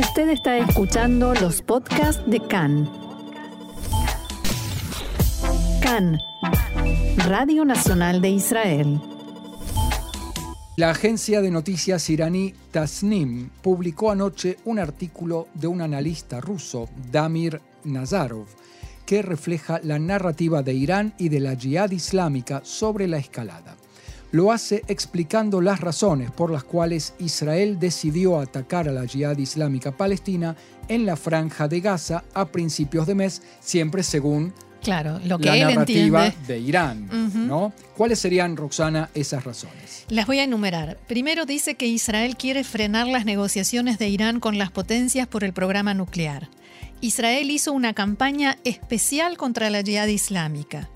Usted está escuchando los podcasts de CAN. CAN, Radio Nacional de Israel. La agencia de noticias iraní Tasnim publicó anoche un artículo de un analista ruso, Damir Nazarov, que refleja la narrativa de Irán y de la yihad islámica sobre la escalada. Lo hace explicando las razones por las cuales Israel decidió atacar a la yihad islámica palestina en la franja de Gaza a principios de mes, siempre según Claro, lo que la él narrativa entiende. de Irán, ¿no? ¿Cuáles serían, Roxana, esas razones? Las voy a enumerar. Primero dice que Israel quiere frenar las negociaciones de Irán con las potencias por el programa nuclear. Israel hizo una campaña especial contra la yihad islámica.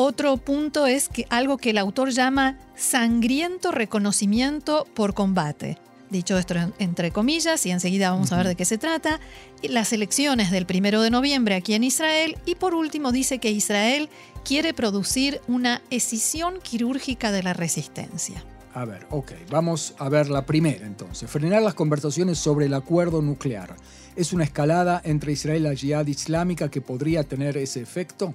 Otro punto es que algo que el autor llama sangriento reconocimiento por combate. Dicho esto en- entre comillas, y enseguida vamos a ver de qué se trata, las elecciones del primero de noviembre aquí en Israel, y por último dice que Israel quiere producir una escisión quirúrgica de la resistencia. A ver, ok, vamos a ver la primera entonces. Frenar las conversaciones sobre el acuerdo nuclear. ¿Es una escalada entre Israel y la yihad islámica que podría tener ese efecto?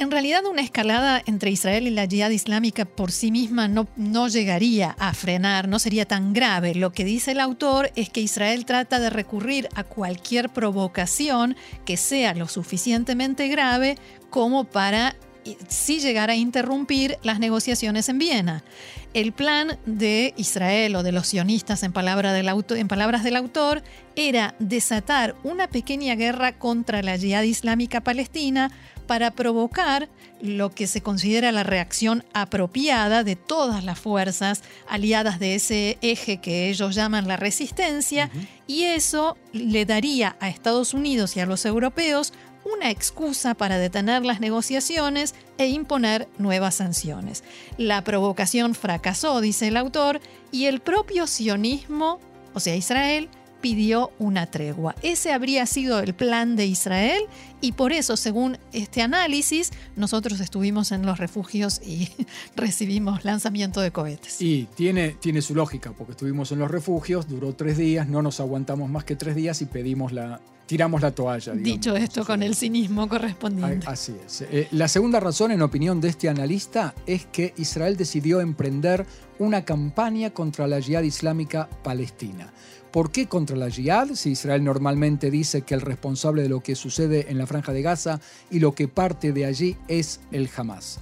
En realidad una escalada entre Israel y la yihad islámica por sí misma no, no llegaría a frenar, no sería tan grave. Lo que dice el autor es que Israel trata de recurrir a cualquier provocación que sea lo suficientemente grave como para eh, sí llegar a interrumpir las negociaciones en Viena. El plan de Israel o de los sionistas en, palabra del auto- en palabras del autor era desatar una pequeña guerra contra la yihad islámica palestina para provocar lo que se considera la reacción apropiada de todas las fuerzas aliadas de ese eje que ellos llaman la resistencia, y eso le daría a Estados Unidos y a los europeos una excusa para detener las negociaciones e imponer nuevas sanciones. La provocación fracasó, dice el autor, y el propio sionismo, o sea, Israel, pidió una tregua. Ese habría sido el plan de Israel y por eso, según este análisis, nosotros estuvimos en los refugios y recibimos lanzamiento de cohetes. Y tiene, tiene su lógica, porque estuvimos en los refugios, duró tres días, no nos aguantamos más que tres días y pedimos la, tiramos la toalla. digamos. Dicho esto con el cinismo correspondiente. Así es. Eh, la segunda razón, en opinión de este analista, es que Israel decidió emprender una campaña contra la yihad islámica palestina. ¿Por qué contra la yihad? Si Israel normalmente dice que el responsable de lo que sucede en la franja de Gaza y lo que parte de allí es el Hamas.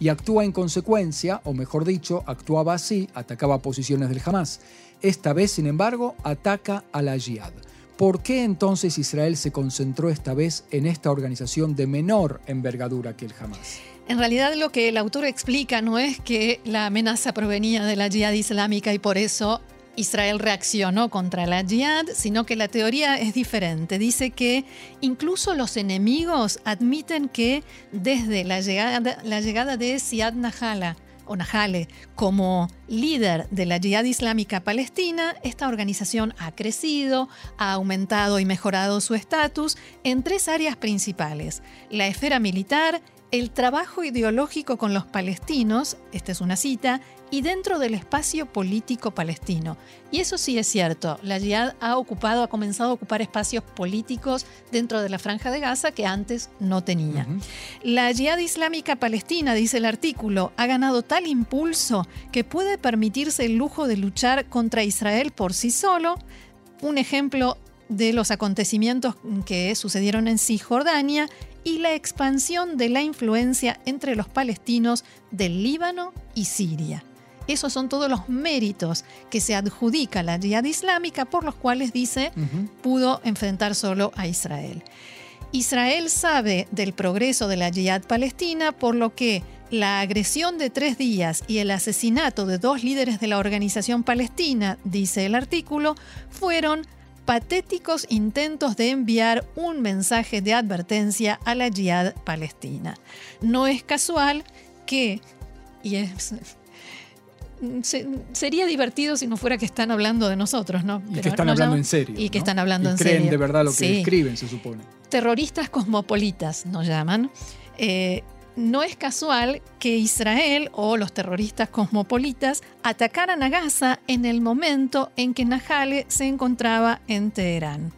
Y actúa en consecuencia, o mejor dicho, actuaba así, atacaba posiciones del Hamas. Esta vez, sin embargo, ataca a la yihad. ¿Por qué entonces Israel se concentró esta vez en esta organización de menor envergadura que el Hamas? En realidad lo que el autor explica no es que la amenaza provenía de la yihad islámica y por eso Israel reaccionó contra la yihad, sino que la teoría es diferente. Dice que incluso los enemigos admiten que desde la llegada, de Siad Nahala, o Nahale como líder de la yihad islámica palestina, esta organización ha crecido, ha aumentado y mejorado su estatus en tres áreas principales. La esfera militar, el trabajo ideológico con los palestinos, esta es una cita, y dentro del espacio político palestino. Y eso sí es cierto, la Jihad ha ocupado, ha comenzado a ocupar espacios políticos dentro de la franja de Gaza que antes no tenía. La Jihad Islámica Palestina, dice el artículo, ha ganado tal impulso que puede permitirse el lujo de luchar contra Israel por sí solo. Un ejemplo de los acontecimientos que sucedieron en Cisjordania y la expansión de la influencia entre los palestinos del Líbano y Siria. Esos son todos los méritos que se adjudica a la Jihad Islámica por los cuales dice pudo enfrentar solo a Israel. Israel sabe del progreso de la Jihad palestina, por lo que la agresión de tres días y el asesinato de dos líderes de la organización palestina, dice el artículo, fueron patéticos intentos de enviar un mensaje de advertencia a la Jihad palestina. No es casual que, y es se- sería divertido si no fuera que están hablando de nosotros, ¿no? Y que están no hablando en serio. Y que ¿no? están hablando Y en creen serio. de verdad lo que Sí. escriben, se supone. Terroristas cosmopolitas nos llaman. Eh, no es casual que Israel o los terroristas cosmopolitas atacaran a Gaza en el momento en que Nahale se encontraba en Teherán.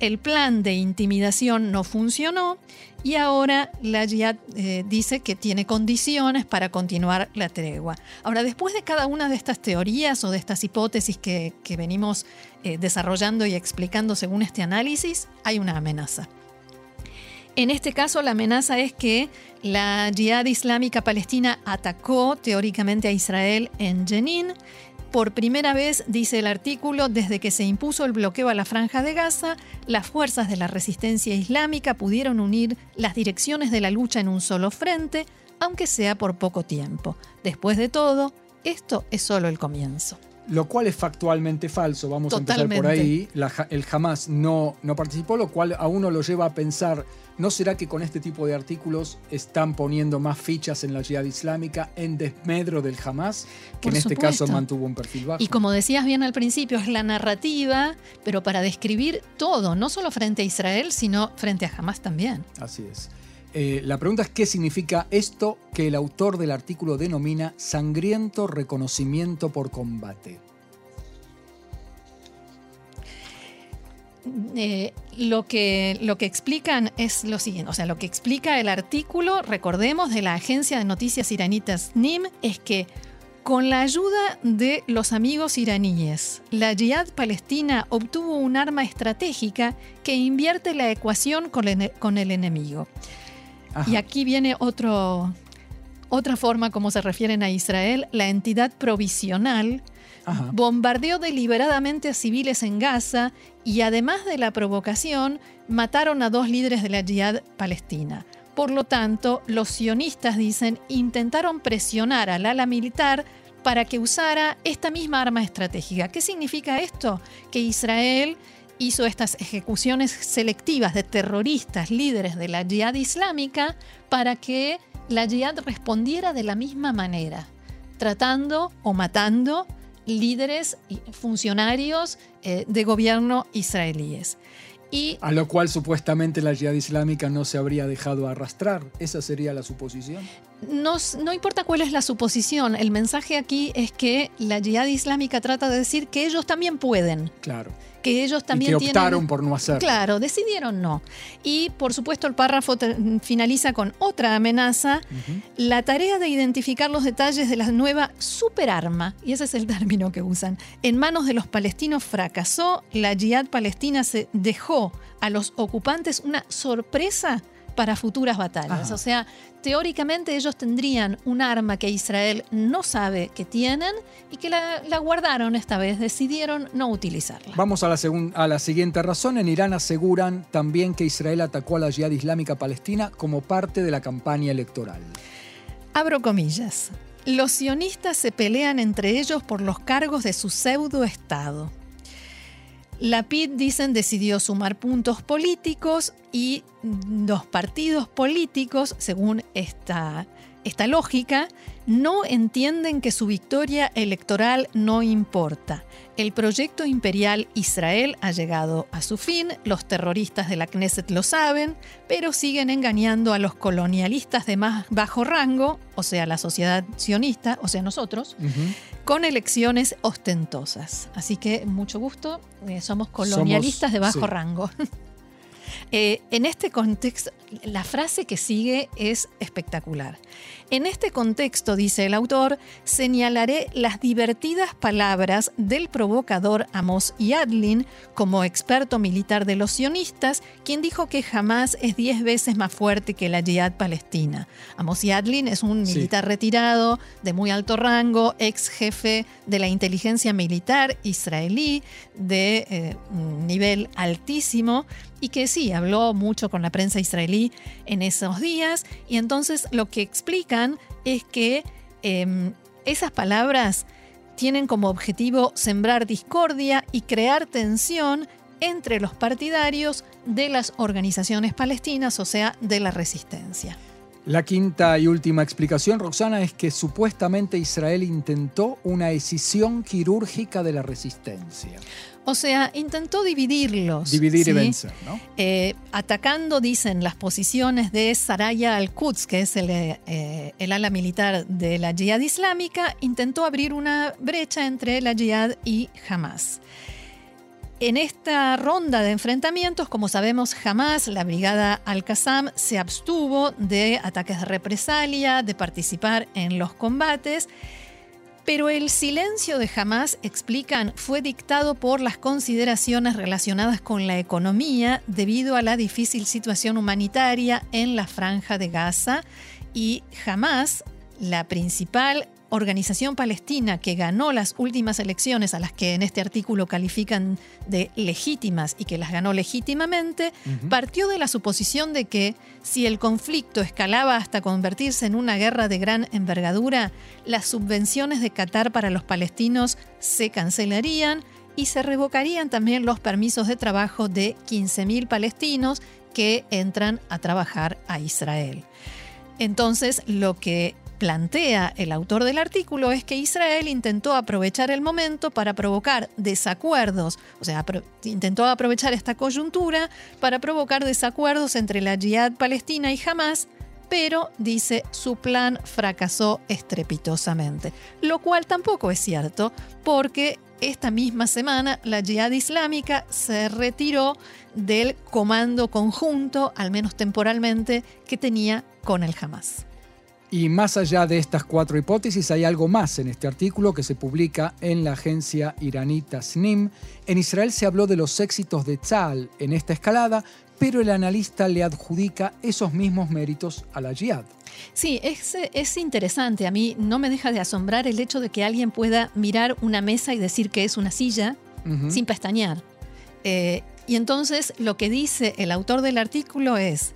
El plan de intimidación no funcionó y ahora la Jihad eh, dice que tiene condiciones para continuar la tregua. Ahora, después de cada una de estas teorías o de estas hipótesis que, venimos eh, desarrollando y explicando según este análisis, hay una amenaza. En este caso, la amenaza es que la Jihad Islámica Palestina atacó teóricamente a Israel en Jenin por primera vez, dice el artículo, desde que se impuso el bloqueo a la franja de Gaza, las fuerzas de la resistencia islámica pudieron unir las direcciones de la lucha en un solo frente, aunque sea por poco tiempo. Después de todo, esto es solo el comienzo lo cual es factualmente falso, vamos a empezar por ahí. el Hamas no, no participó, lo cual a uno lo lleva a pensar, ¿no será que con este tipo de artículos están poniendo más fichas en la yihad islámica en desmedro del Hamas, que en este caso mantuvo un perfil bajo? Y como decías bien al principio, es la narrativa, pero para describir todo, no solo frente a Israel, sino frente a Hamas también. Así es. Eh, la pregunta es qué significa esto que el autor del artículo denomina sangriento reconocimiento por combate. Eh, lo, que, lo que explican es lo siguiente, o sea, lo que explica el artículo, recordemos, de la agencia de noticias iranitas NIM, es que con la ayuda de los amigos iraníes, la Jihad palestina obtuvo un arma estratégica que invierte la ecuación con el enemigo. Y aquí viene otro, otra forma como se refieren a Israel, la entidad provisional. Bombardeó deliberadamente a civiles en Gaza y además de la provocación, mataron a dos líderes de la Jihad palestina. Por lo tanto, los sionistas dicen intentaron presionar al ala militar para que usara esta misma arma estratégica. ¿Qué significa esto? Que Israel hizo estas ejecuciones selectivas de terroristas, líderes de la yihad islámica, para que la yihad respondiera de la misma manera, tratando o matando líderes y funcionarios eh, de gobierno israelíes. Y, a lo cual supuestamente la yihad islámica no se habría dejado arrastrar. ¿Esa sería la suposición? No, no, importa cuál es la suposición, el mensaje aquí es que la yihad islámica trata de decir que ellos también pueden. Claro que ellos también y que optaron por no hacerlo. Claro, decidieron no. Y por supuesto el párrafo finaliza con otra amenaza, la tarea de identificar los detalles de la nueva superarma, y ese es el término que usan, en manos de los palestinos fracasó, la yihad palestina se dejó a los ocupantes una sorpresa para futuras batallas. O sea, teóricamente ellos tendrían un arma que Israel no sabe que tienen y que la, guardaron esta vez, decidieron no utilizarla. Vamos a la, a la siguiente razón. En Irán aseguran también que Israel atacó a la Jihad Islámica Palestina como parte de la campaña electoral. Abro comillas. Los sionistas se pelean entre ellos por los cargos de su pseudo-estado. La PID, dicen, decidió sumar puntos políticos y los partidos políticos, según esta, esta lógica, no entienden que su victoria electoral no importa. El proyecto imperial Israel ha llegado a su fin, los terroristas de la Knesset lo saben, pero siguen engañando a los colonialistas de más bajo rango, o sea, la sociedad sionista, o sea, nosotros, con elecciones ostentosas. Así que mucho gusto, eh, somos colonialistas de bajo rango. Eh, en este contexto, la frase que sigue es espectacular. En este contexto, dice el autor, señalaré las divertidas palabras del provocador Amos Yadlin como experto militar de los sionistas, quien dijo que jamás es diez veces más fuerte que la yihad palestina. Amos Yadlin es un militar retirado de muy alto rango, ex jefe de la inteligencia militar israelí de eh, un nivel altísimo y que sí, habló mucho con la prensa israelí en esos días y entonces lo que explican es que em, esas palabras tienen como objetivo sembrar discordia y crear tensión entre los partidarios de las organizaciones palestinas, o sea, de la resistencia. La quinta y última explicación, Roxana, es que supuestamente Israel intentó una escisión quirúrgica de la resistencia. O sea, intentó dividirlos. Dividir y vencer, ¿no? Eh, atacando, dicen, las posiciones de Saraya al-Quds, que es el, eh, el, ala militar de la Jihad Islámica, intentó abrir una brecha entre la Jihad y Hamas. En esta ronda de enfrentamientos, como sabemos, jamás la brigada Al-Qassam se abstuvo de ataques de represalia, de participar en los combates, pero el silencio de Hamas, explican, fue dictado por las consideraciones relacionadas con la economía debido a la difícil situación humanitaria en la franja de Gaza y Hamas, la principal organización palestina que ganó las últimas elecciones a las que en este artículo califican de legítimas y que las ganó legítimamente, partió de la suposición de que si el conflicto escalaba hasta convertirse en una guerra de gran envergadura, las subvenciones de Qatar para los palestinos se cancelarían y se revocarían también los permisos de trabajo de 15.000 palestinos que entran a trabajar a Israel. Entonces, lo que plantea el autor del artículo es que Israel intentó aprovechar el momento para provocar desacuerdos, o sea, intentó aprovechar esta coyuntura para provocar desacuerdos entre la Jihad palestina y Hamas, pero dice su plan fracasó estrepitosamente, lo cual tampoco es cierto porque esta misma semana la Jihad Islámica se retiró del comando conjunto, al menos temporalmente, que tenía con el Hamas. Y más allá de estas cuatro hipótesis, hay algo más en este artículo que se publica en la agencia iranita SNIM. En Israel se habló de los éxitos de Tzal en esta escalada, pero el analista le adjudica esos mismos méritos a la Jihad. Sí, es, es, interesante. A mí no me deja de asombrar el hecho de que alguien pueda mirar una mesa y decir que es una silla sin pestañear. Eh, y entonces lo que dice el autor del artículo es,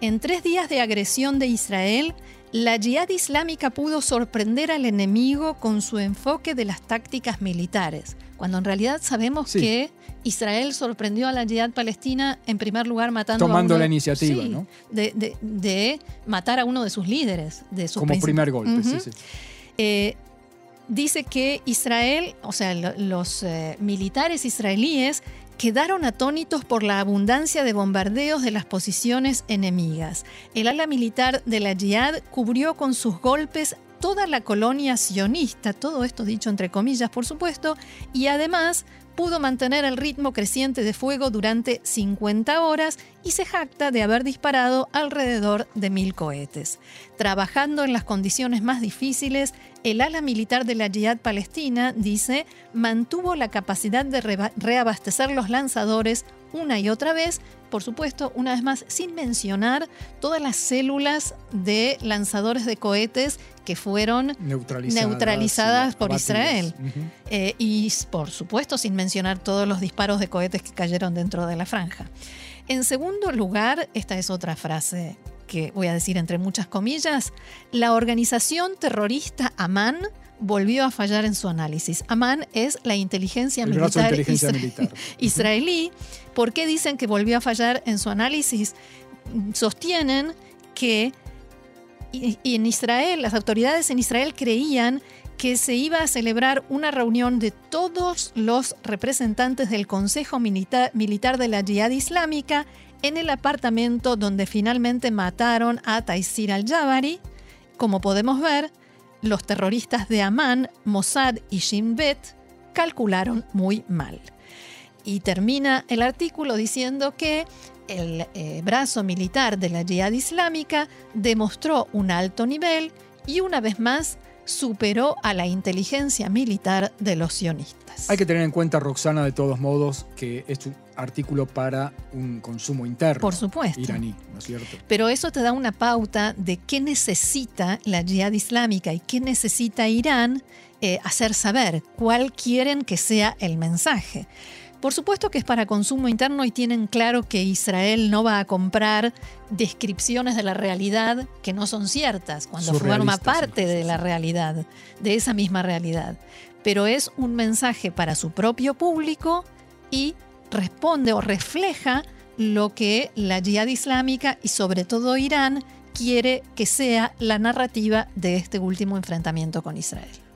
en tres días de agresión de Israel, la yihad islámica pudo sorprender al enemigo con su enfoque de las tácticas militares, cuando en realidad sabemos que Israel sorprendió a la yihad palestina en primer lugar matando tomando a uno, la iniciativa, ¿no? De, matar a uno de sus líderes, de sus como primer golpe, sí, sí. Eh, dice que Israel, o sea, los eh, militares israelíes quedaron atónitos por la abundancia de bombardeos de las posiciones enemigas. El ala militar de la Jihad cubrió con sus golpes toda la colonia sionista, todo esto dicho entre comillas por supuesto, y además pudo mantener el ritmo creciente de fuego durante 50 horas y se jacta de haber disparado alrededor de mil cohetes. Trabajando en las condiciones más difíciles, el ala militar de la Jihad palestina, dice, mantuvo la capacidad de reabastecer los lanzadores una y otra vez, por supuesto, una vez más, sin mencionar todas las células de lanzadores de cohetes que fueron neutralizadas, por Israel. Eh, y, por supuesto, sin mencionar todos los disparos de cohetes que cayeron dentro de la franja. En segundo lugar, esta es otra frase que voy a decir entre muchas comillas, la organización terrorista Amán volvió a fallar en su análisis. Amán es la inteligencia, militar, israelí. ¿Por qué dicen que volvió a fallar en su análisis? Sostienen que en Israel, las autoridades en Israel creían que se iba a celebrar una reunión de todos los representantes del Consejo Militar, de la Jihad Islámica en el apartamento donde finalmente mataron a Taisir al-Jabari. Como podemos ver, los terroristas de Amán, Mossad y Shin Bet calcularon muy mal. Y termina el artículo diciendo que el eh, brazo militar de la Jihad Islámica demostró un alto nivel y una vez más superó a la inteligencia militar de los sionistas. Hay que tener en cuenta, Roxana, de todos modos, que es un artículo para un consumo interno Por supuesto. iraní, ¿no es cierto? Pero eso te da una pauta de qué necesita la yihad islámica y qué necesita Irán eh, hacer saber, cuál quieren que sea el mensaje. Por supuesto que es para consumo interno y tienen claro que Israel no va a comprar descripciones de la realidad que no son ciertas, cuando forma parte de la realidad, de esa misma realidad. Pero es un mensaje para su propio público y responde o refleja lo que la yihad islámica y sobre todo Irán quiere que sea la narrativa de este último enfrentamiento con Israel.